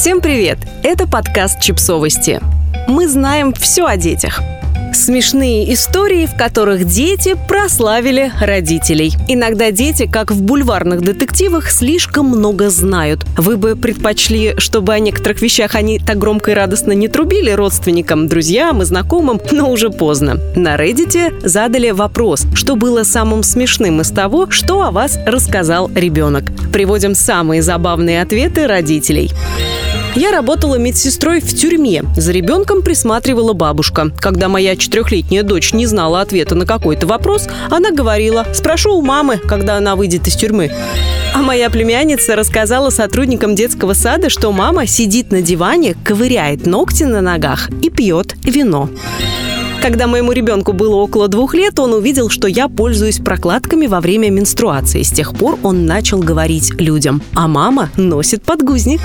Всем привет! Это подкаст «Чипсовости». Мы знаем все о детях. Смешные истории, в которых дети прославили родителей. Иногда дети, как в бульварных детективах, слишком много знают. Вы бы предпочли, чтобы о некоторых вещах они так громко и радостно не трубили родственникам, друзьям и знакомым, но уже поздно. На Reddit задали вопрос, что было самым смешным из того, что о вас рассказал ребенок. Приводим самые забавные ответы родителей. Я работала медсестрой в тюрьме. За ребенком присматривала бабушка. Когда моя четырехлетняя дочь не знала ответа на какой-то вопрос, она говорила «Спрошу у мамы, когда она выйдет из тюрьмы». А моя племянница рассказала сотрудникам детского сада, что мама сидит на диване, ковыряет ногти на ногах и пьет вино. Когда моему ребенку было около двух лет, он увидел, что я пользуюсь прокладками во время менструации. С тех пор он начал говорить людям, а мама носит подгузник.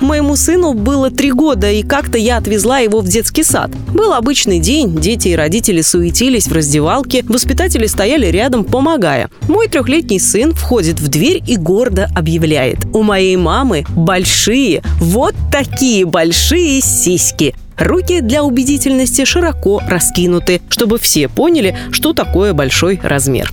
Моему сыну было три года, и как-то я отвезла его в детский сад. Был обычный день, дети и родители суетились в раздевалке, воспитатели стояли рядом, помогая. Мой трехлетний сын входит в дверь и гордо объявляет. У моей мамы большие, вот такие большие сиськи. Руки для убедительности широко раскинуты, чтобы все поняли, что такое большой размер.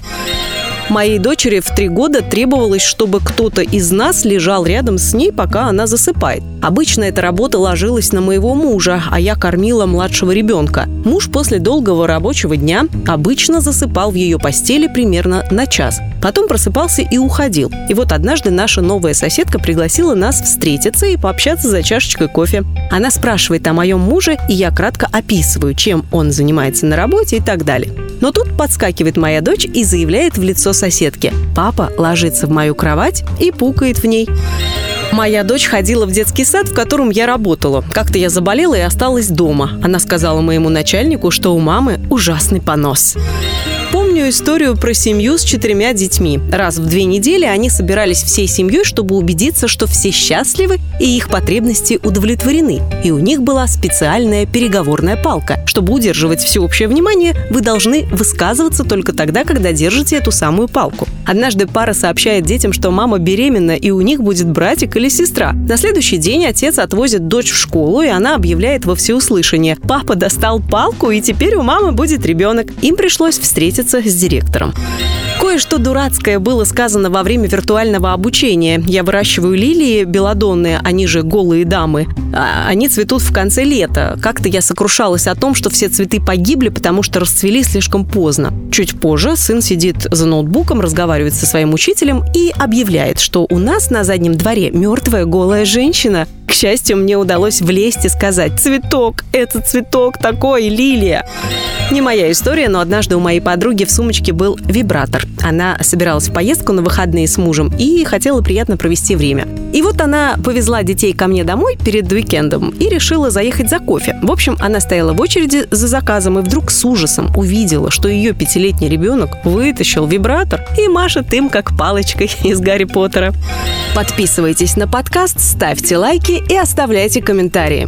Моей дочери в три года требовалось, чтобы кто-то из нас лежал рядом с ней, пока она засыпает. Обычно эта работа ложилась на моего мужа, а я кормила младшего ребенка. Муж после долгого рабочего дня обычно засыпал в ее постели примерно на час. Потом просыпался и уходил. И вот однажды наша новая соседка пригласила нас встретиться и пообщаться за чашечкой кофе. Она спрашивает о моем муже, и я кратко описываю, чем он занимается на работе и так далее. Но тут подскакивает моя дочь и заявляет в лицо соседки. Папа ложится в мою кровать и пукает в ней. Моя дочь ходила в детский сад, в котором я работала. Как-то я заболела и осталась дома. Она сказала моему начальнику, что у мамы ужасный понос. Помню историю про семью с четырьмя детьми. Раз в две недели они собирались всей семьей, чтобы убедиться, что все счастливы и их потребности удовлетворены. И у них была специальная переговорная палка. Чтобы удерживать всеобщее внимание, вы должны высказываться только тогда, когда держите эту самую палку. Однажды пара сообщает детям, что мама беременна и у них будет братик или сестра. На следующий день отец отвозит дочь в школу, и она объявляет во всеуслышание. Папа достал палку, и теперь у мамы будет ребенок. Им пришлось встретиться с директором. Кое-что дурацкое было сказано во время виртуального обучения. Я выращиваю лилии белодонные, они же голые дамы. А они цветут в конце лета. Как-то я сокрушалась о том, что все цветы погибли, потому что расцвели слишком поздно. Чуть позже сын сидит за ноутбуком, разговаривает со своим учителем и объявляет, что у нас на заднем дворе мертвая голая женщина. К счастью, мне удалось влезть и сказать «Цветок! Это цветок такой, лилия!» Не моя история, но однажды у моей подруги в сумочке был вибратор. Она собиралась в поездку на выходные с мужем и хотела приятно провести время. И вот она повезла детей ко мне домой перед уикендом и решила заехать за кофе. В общем, она стояла в очереди за заказом и вдруг с ужасом увидела, что ее пятилетний ребенок вытащил вибратор и машет им как палочкой из Гарри Поттера. Подписывайтесь на подкаст, ставьте лайки и оставляйте комментарии.